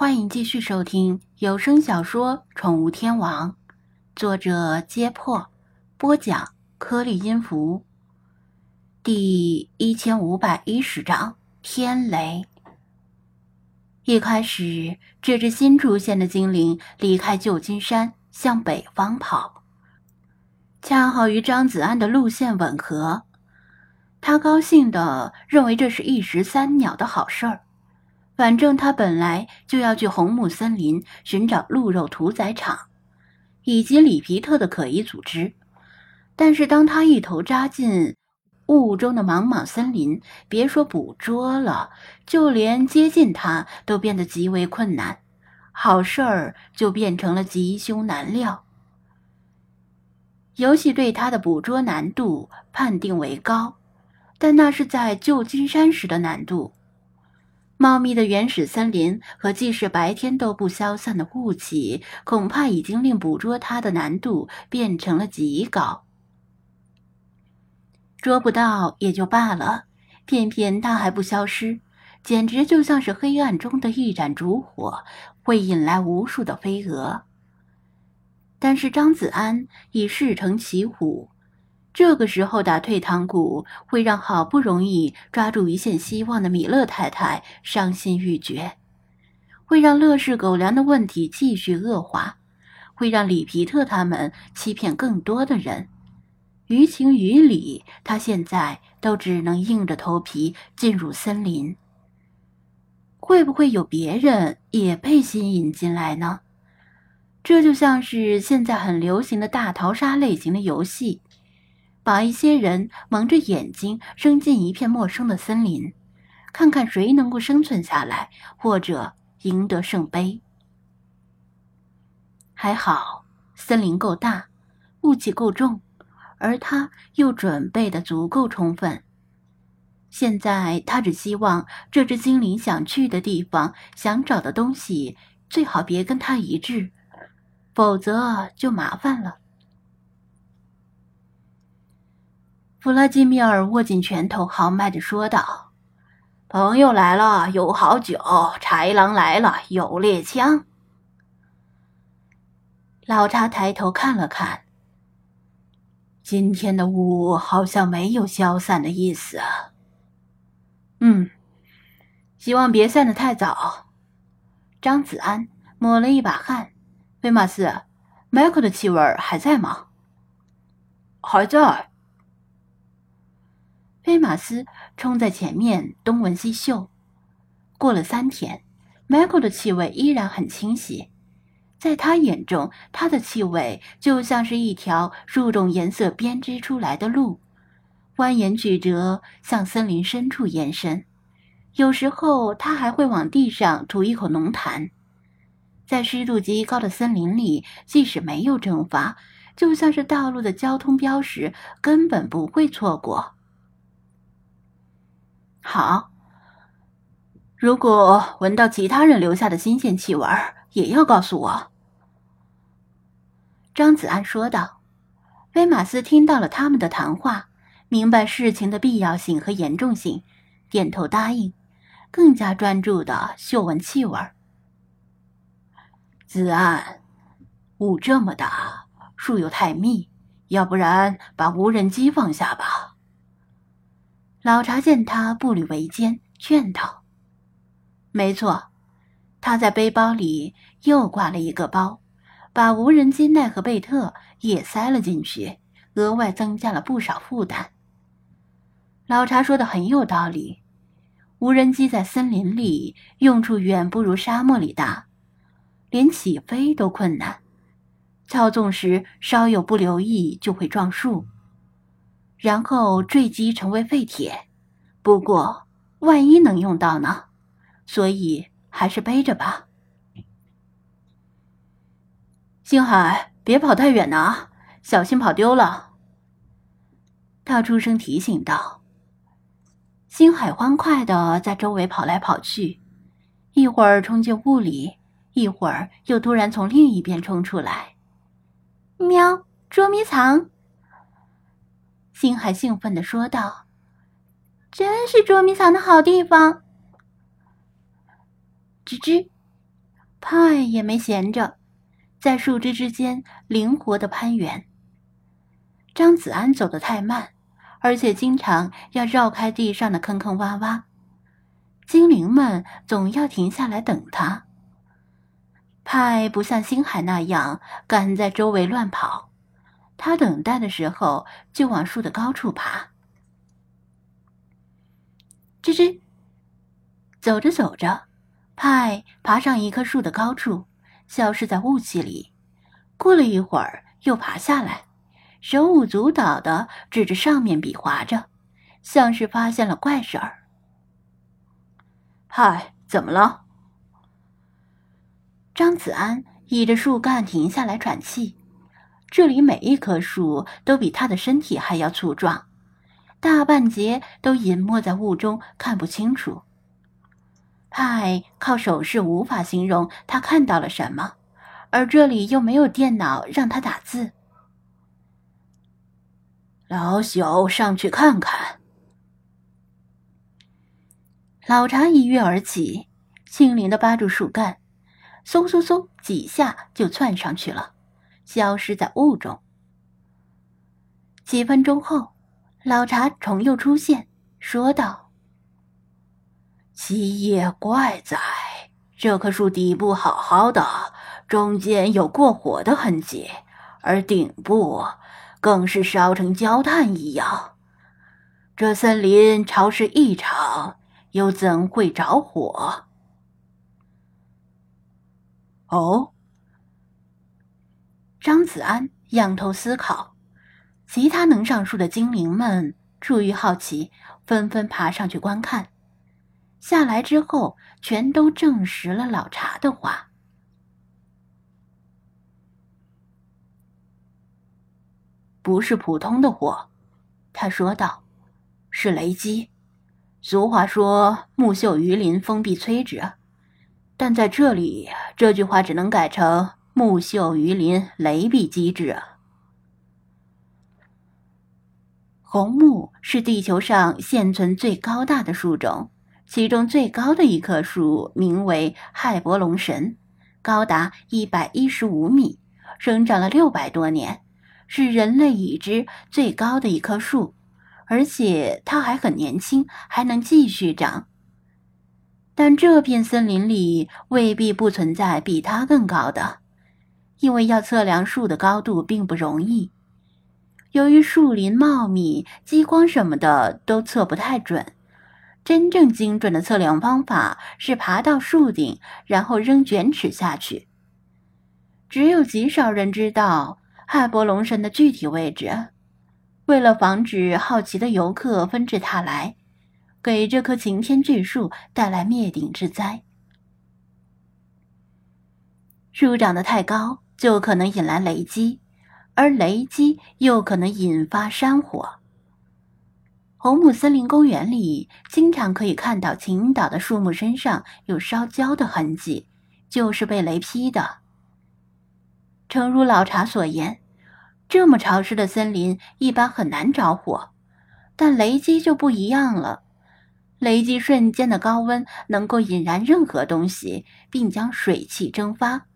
欢迎继续收听有声小说《宠物天王》，作者：揭破，播讲：颗粒音符。第一千五百一十章天雷。一开始，这只新出现的精灵离开旧金山，向北方跑，恰好与张子安的路线吻合。他高兴的认为这是一石三鸟的好事儿。反正他本来就要去红木森林寻找鹿肉屠宰场，以及里皮特的可疑组织，但是当他一头扎进雾中的茫茫森林，别说捕捉了，就连接近他都变得极为困难，好事儿就变成了吉凶难料。游戏对他的捕捉难度判定为高，但那是在旧金山时的难度。茂密的原始森林和即使白天都不消散的雾气，恐怕已经令捕捉它的难度变成了极高。捉不到也就罢了，偏偏它还不消失，简直就像是黑暗中的一盏烛火，会引来无数的飞蛾。但是张子安已事成骑虎。这个时候打退堂鼓，会让好不容易抓住一线希望的米勒太太伤心欲绝，会让乐事狗粮的问题继续恶化，会让里皮特他们欺骗更多的人。于情于理，他现在都只能硬着头皮进入森林。会不会有别人也被吸引进来呢？这就像是现在很流行的大逃杀类型的游戏。把一些人蒙着眼睛扔进一片陌生的森林，看看谁能够生存下来，或者赢得圣杯。还好，森林够大，雾气够重，而他又准备的足够充分。现在他只希望这只精灵想去的地方、想找的东西最好别跟他一致，否则就麻烦了。弗拉基米尔握紧拳头，豪迈地说道：“朋友来了，有好酒；豺狼来了，有猎枪。”老查抬头看了看，今天的雾好像没有消散的意思。嗯，希望别散得太早。张子安抹了一把汗。菲马斯，迈克的气味还在吗？还在。马斯冲在前面东闻西嗅，过了三天，Michael 的气味依然很清晰。在他眼中，他的气味就像是一条数种颜色编织出来的路，蜿蜒曲折向森林深处延伸。有时候，他还会往地上吐一口浓痰。在湿度极高的森林里，即使没有蒸发，就像是道路的交通标识，根本不会错过。好，如果闻到其他人留下的新鲜气味，也要告诉我。”张子安说道。威马斯听到了他们的谈话，明白事情的必要性和严重性，点头答应，更加专注的嗅闻气味。子安，雾这么大，树又太密，要不然把无人机放下吧。老查见他步履维艰，劝道：“没错，他在背包里又挂了一个包，把无人机奈何贝特也塞了进去，额外增加了不少负担。”老查说的很有道理，无人机在森林里用处远不如沙漠里大，连起飞都困难，操纵时稍有不留意就会撞树。然后坠机成为废铁，不过万一能用到呢？所以还是背着吧。星海，别跑太远呐，小心跑丢了。他出声提醒道。星海欢快的在周围跑来跑去，一会儿冲进雾里，一会儿又突然从另一边冲出来。喵，捉迷藏。星海兴奋的说道：“真是捉迷藏的好地方。”吱吱，派也没闲着，在树枝之间灵活的攀援。张子安走得太慢，而且经常要绕开地上的坑坑洼洼，精灵们总要停下来等他。派不像星海那样敢在周围乱跑，他等待的时候就往树的高处爬。吱吱，走着走着，派爬上一棵树的高处，消失在雾气里。过了一会儿，又爬下来，手舞足蹈的指着上面比划着，像是发现了怪事儿。派，怎么了？张子安倚着树干停下来喘气。这里每一棵树都比他的身体还要粗壮。大半截都隐没在雾中，看不清楚。派靠手势无法形容他看到了什么，而这里又没有电脑让他打字。老朽上去看看。老茶一跃而起，轻灵的扒住树干，嗖嗖嗖几下就窜上去了，消失在雾中。几分钟后。老茶重又出现，说道：“奇也怪在，这棵树底部好好的，中间有过火的痕迹，而顶部更是烧成焦炭一样。这森林潮湿异常，又怎会着火？”哦，张子安仰头思考。其他能上树的精灵们出于好奇，纷纷爬上去观看。下来之后，全都证实了老茶的话：不是普通的火，他说道，是雷击。俗话说“木秀于林，风必摧之”，但在这里，这句话只能改成“木秀于林，雷必击之”啊。红木是地球上现存最高大的树种，其中最高的一棵树名为亥伯龙神，高达一百一十五米，生长了六百多年，是人类已知最高的一棵树，而且它还很年轻，还能继续长。但这片森林里未必不存在比它更高的，因为要测量树的高度并不容易。由于树林茂密，激光什么的都测不太准。真正精准的测量方法是爬到树顶，然后扔卷尺下去。只有极少人知道海伯龙神的具体位置。为了防止好奇的游客纷至沓来，给这棵擎天巨树带来灭顶之灾。树长得太高，就可能引来雷击。而雷击又可能引发山火。红木森林公园里经常可以看到倾倒的树木身上有烧焦的痕迹，就是被雷劈的。诚如老茶所言，这么潮湿的森林一般很难着火，但雷击就不一样了。雷击瞬间的高温能够引燃任何东西，并将水汽蒸发。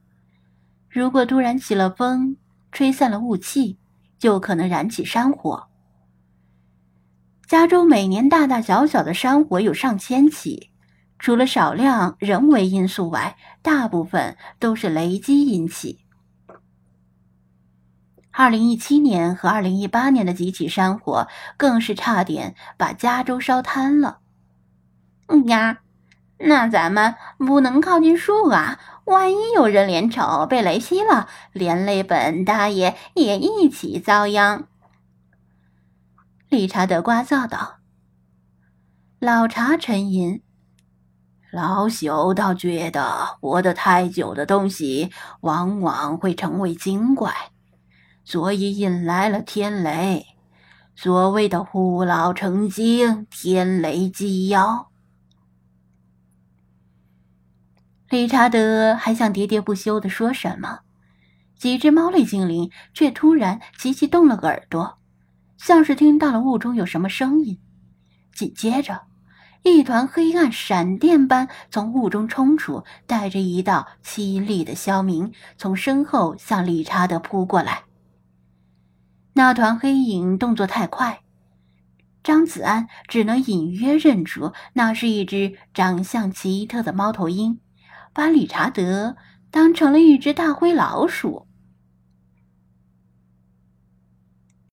如果突然起了风，吹散了雾气，就可能燃起山火。加州每年大大小小的山火有上千起，除了少量人为因素外，大部分都是雷击引起。二零一七年和二零一八年的几起山火，更是差点把加州烧瘫了。嗯呀，那咱们不能靠近树啊！万一有人脸丑被雷劈了，连累本大爷也一起遭殃。理查德聒噪道：“老茶沉吟，老朽倒觉得活得太久的东西往往会成为精怪，所以引来了天雷。所谓的虎老成精，天雷击妖。”理查德还想喋喋不休地说什么，几只猫类精灵却突然齐齐动了个耳朵，像是听到了雾中有什么声音。紧接着，一团黑暗闪电般从雾中冲出，带着一道凄厉的啸鸣，从身后向理查德扑过来。那团黑影动作太快，张子安只能隐约认出那是一只长相奇特的猫头鹰，把理查德当成了一只大灰老鼠。